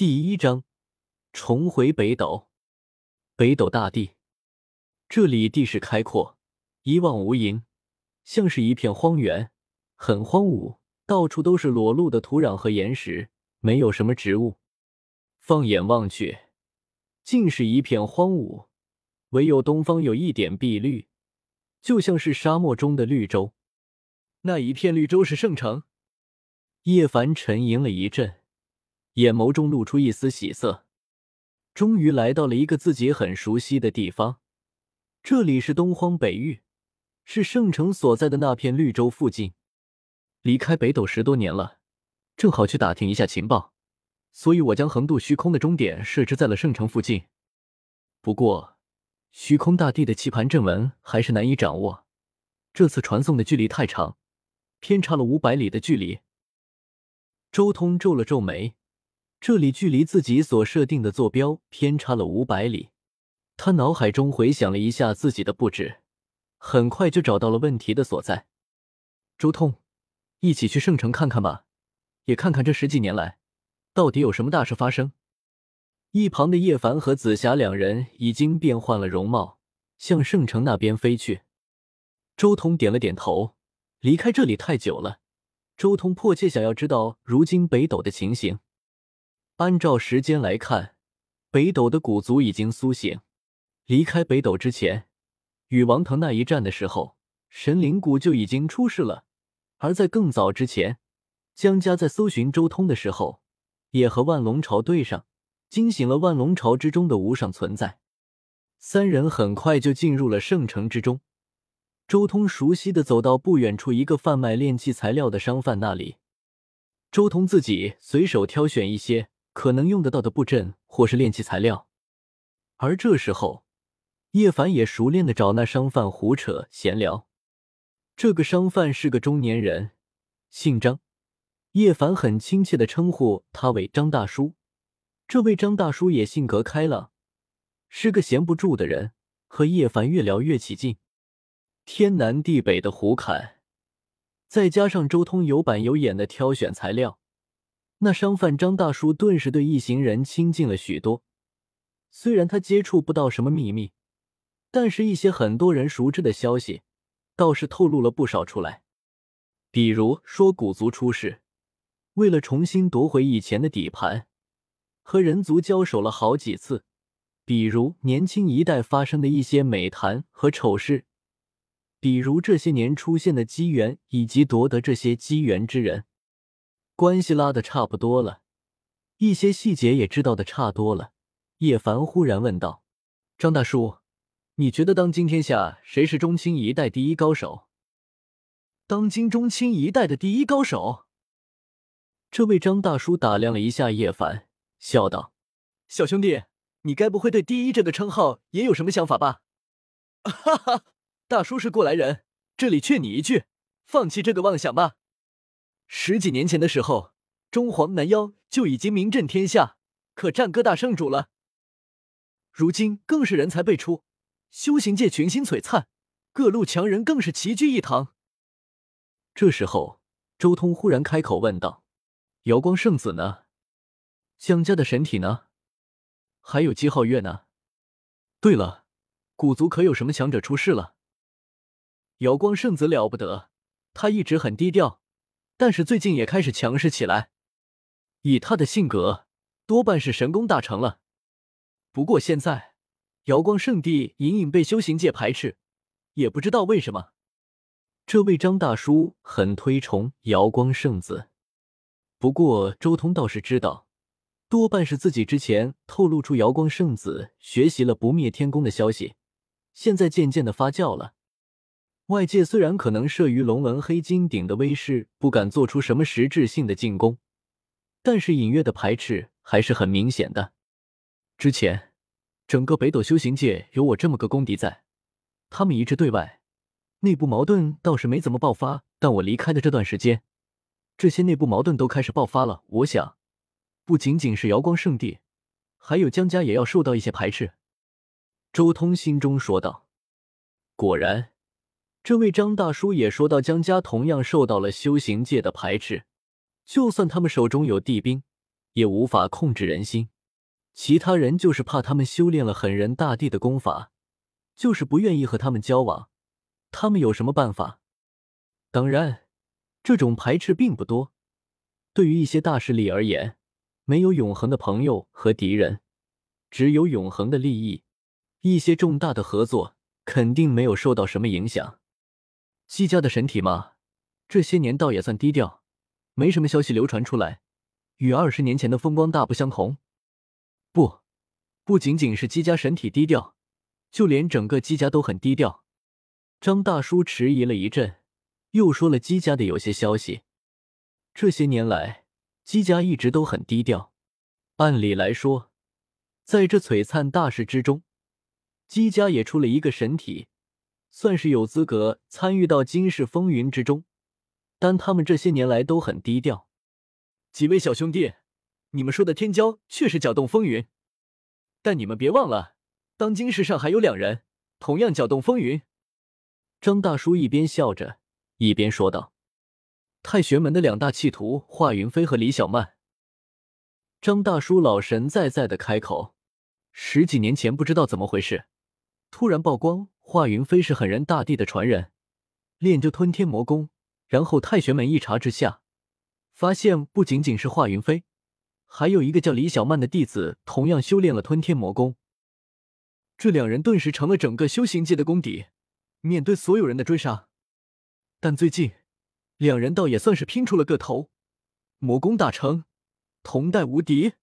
第一章，重回北斗。北斗大地，这里地势开阔，一望无垠，像是一片荒原，很荒芜，到处都是裸露的土壤和岩石，没有什么植物。放眼望去，尽是一片荒芜，唯有东方有一点碧绿，就像是沙漠中的绿洲。那一片绿洲是圣城。叶凡沉吟了一阵。眼眸中露出一丝喜色，终于来到了一个自己很熟悉的地方。这里是东荒北域，是圣城所在的那片绿洲附近。离开北斗十多年了，正好去打听一下情报，所以我将横渡虚空的终点设置在了圣城附近。不过，虚空大帝的棋盘阵纹还是难以掌握，这次传送的距离太长，偏差了五百里的距离。周通皱了皱眉。这里距离自己所设定的坐标偏差了五百里，他脑海中回想了一下自己的布置，很快就找到了问题的所在。周通，一起去圣城看看吧，也看看这十几年来到底有什么大事发生。一旁的叶凡和紫霞两人已经变换了容貌，向圣城那边飞去。周通点了点头，离开这里太久了，周通迫切想要知道如今北斗的情形。按照时间来看，北斗的古族已经苏醒。离开北斗之前，与王腾那一战的时候，神灵谷就已经出世了。而在更早之前，江家在搜寻周通的时候，也和万龙朝对上，惊醒了万龙朝之中的无上存在。三人很快就进入了圣城之中。周通熟悉的走到不远处一个贩卖炼器材料的商贩那里，周通自己随手挑选一些。可能用得到的布阵或是炼器材料，而这时候，叶凡也熟练的找那商贩胡扯闲聊。这个商贩是个中年人，姓张，叶凡很亲切的称呼他为张大叔。这位张大叔也性格开朗，是个闲不住的人，和叶凡越聊越起劲。天南地北的胡侃，再加上周通有板有眼的挑选材料。那商贩张大叔顿时对一行人亲近了许多。虽然他接触不到什么秘密，但是一些很多人熟知的消息，倒是透露了不少出来。比如说古族出事，为了重新夺回以前的底盘，和人族交手了好几次；比如年轻一代发生的一些美谈和丑事；比如这些年出现的机缘以及夺得这些机缘之人。关系拉的差不多了，一些细节也知道的差多了。叶凡忽然问道：“张大叔，你觉得当今天下谁是中青一代第一高手？”当今中青一代的第一高手？这位张大叔打量了一下叶凡，笑道：“小兄弟，你该不会对第一这个称号也有什么想法吧？”哈哈，大叔是过来人，这里劝你一句，放弃这个妄想吧。十几年前的时候，中皇男妖就已经名震天下，可战各大圣主了。如今更是人才辈出，修行界群星璀璨，各路强人更是齐聚一堂。这时候，周通忽然开口问道：“瑶光圣子呢？江家的神体呢？还有姬皓月呢？对了，古族可有什么强者出世了？”瑶光圣子了不得，他一直很低调。但是最近也开始强势起来，以他的性格，多半是神功大成了。不过现在，瑶光圣地隐隐被修行界排斥，也不知道为什么。这位张大叔很推崇瑶光圣子，不过周通倒是知道，多半是自己之前透露出瑶光圣子学习了不灭天功的消息，现在渐渐的发酵了。外界虽然可能慑于龙纹黑金鼎的威势，不敢做出什么实质性的进攻，但是隐约的排斥还是很明显的。之前，整个北斗修行界有我这么个公敌在，他们一致对外，内部矛盾倒是没怎么爆发。但我离开的这段时间，这些内部矛盾都开始爆发了。我想，不仅仅是瑶光圣地，还有江家也要受到一些排斥。周通心中说道：“果然。”这位张大叔也说到，江家同样受到了修行界的排斥。就算他们手中有地兵，也无法控制人心。其他人就是怕他们修炼了狠人大帝的功法，就是不愿意和他们交往。他们有什么办法？当然，这种排斥并不多。对于一些大势力而言，没有永恒的朋友和敌人，只有永恒的利益。一些重大的合作肯定没有受到什么影响。姬家的神体嘛，这些年倒也算低调，没什么消息流传出来，与二十年前的风光大不相同。不，不仅仅是姬家神体低调，就连整个姬家都很低调。张大叔迟疑了一阵，又说了姬家的有些消息。这些年来，姬家一直都很低调。按理来说，在这璀璨大事之中，姬家也出了一个神体，算是有资格参与到今世风云之中。但他们这些年来都很低调。几位小兄弟，你们说的天骄确实搅动风云，但你们别忘了，当今世上还有两人同样搅动风云。张大叔一边笑着，一边说道：“太玄门的两大弃徒华云飞和李小曼。”张大叔老神在在的开口：“十几年前不知道怎么回事，突然曝光华云飞是狠人大帝的传人，练就吞天魔功。然后太玄门一查之下，发现不仅仅是华云飞，还有一个叫李小曼的弟子同样修炼了吞天魔功。这两人顿时成了整个修行界的公敌。”面对所有人的追杀，但最近两人倒也算是拼出了个头，魔功大成，同代无敌。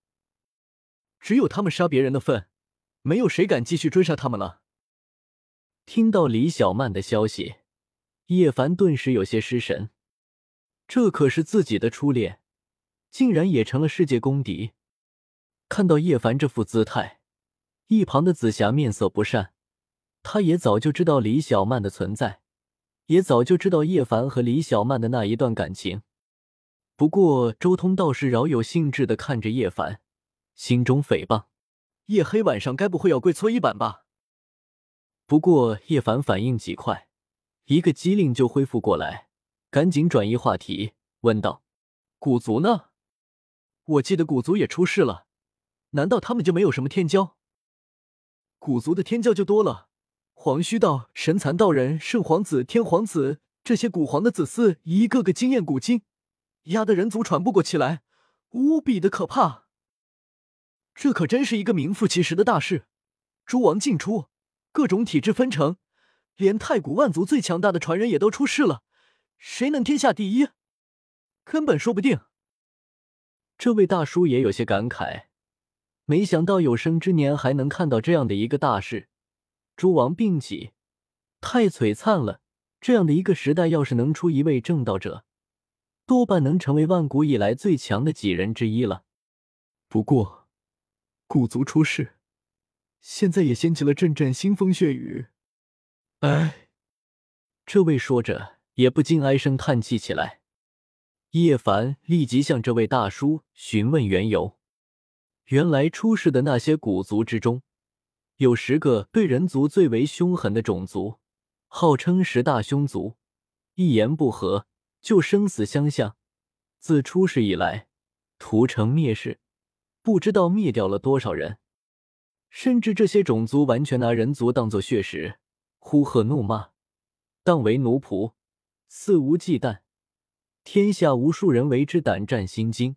只有他们杀别人的份，没有谁敢继续追杀他们了。听到李小曼的消息，叶凡顿时有些失神，这可是自己的初恋，竟然也成了世界公敌。看到叶凡这副姿态，一旁的紫霞面色不善。他也早就知道李小曼的存在，也早就知道叶凡和李小曼的那一段感情。不过周通倒是饶有兴致的看着叶凡，心中诽谤：叶黑晚上该不会要跪搓衣板吧？不过叶凡反应极快，一个机灵就恢复过来，赶紧转移话题，问道：“古族呢？我记得古族也出事了，难道他们就没有什么天骄？古族的天骄就多了。”黄须道、神蚕道人、圣皇子、天皇子这些古皇的子嗣，一个个惊艳古今，压得人族喘不过气来，无比的可怕。这可真是一个名副其实的大事，诸王尽出，各种体质分成，连太古万族最强大的传人也都出世了，谁能天下第一？根本说不定。这位大叔也有些感慨，没想到有生之年还能看到这样的一个大事。诸王并起，太璀璨了！这样的一个时代，要是能出一位正道者，多半能成为万古以来最强的几人之一了。不过，古族出世，现在也掀起了阵阵腥风血雨。哎，这位说着，也不禁唉声叹气起来。叶凡立即向这位大叔询问缘由。原来出事的那些古族之中。有十个对人族最为凶狠的种族，号称十大凶族，一言不合就生死相向。自出世以来，屠城灭世，不知道灭掉了多少人。甚至这些种族完全拿人族当作血食，呼喝怒骂，当为奴仆，肆无忌惮。天下无数人为之胆战心惊。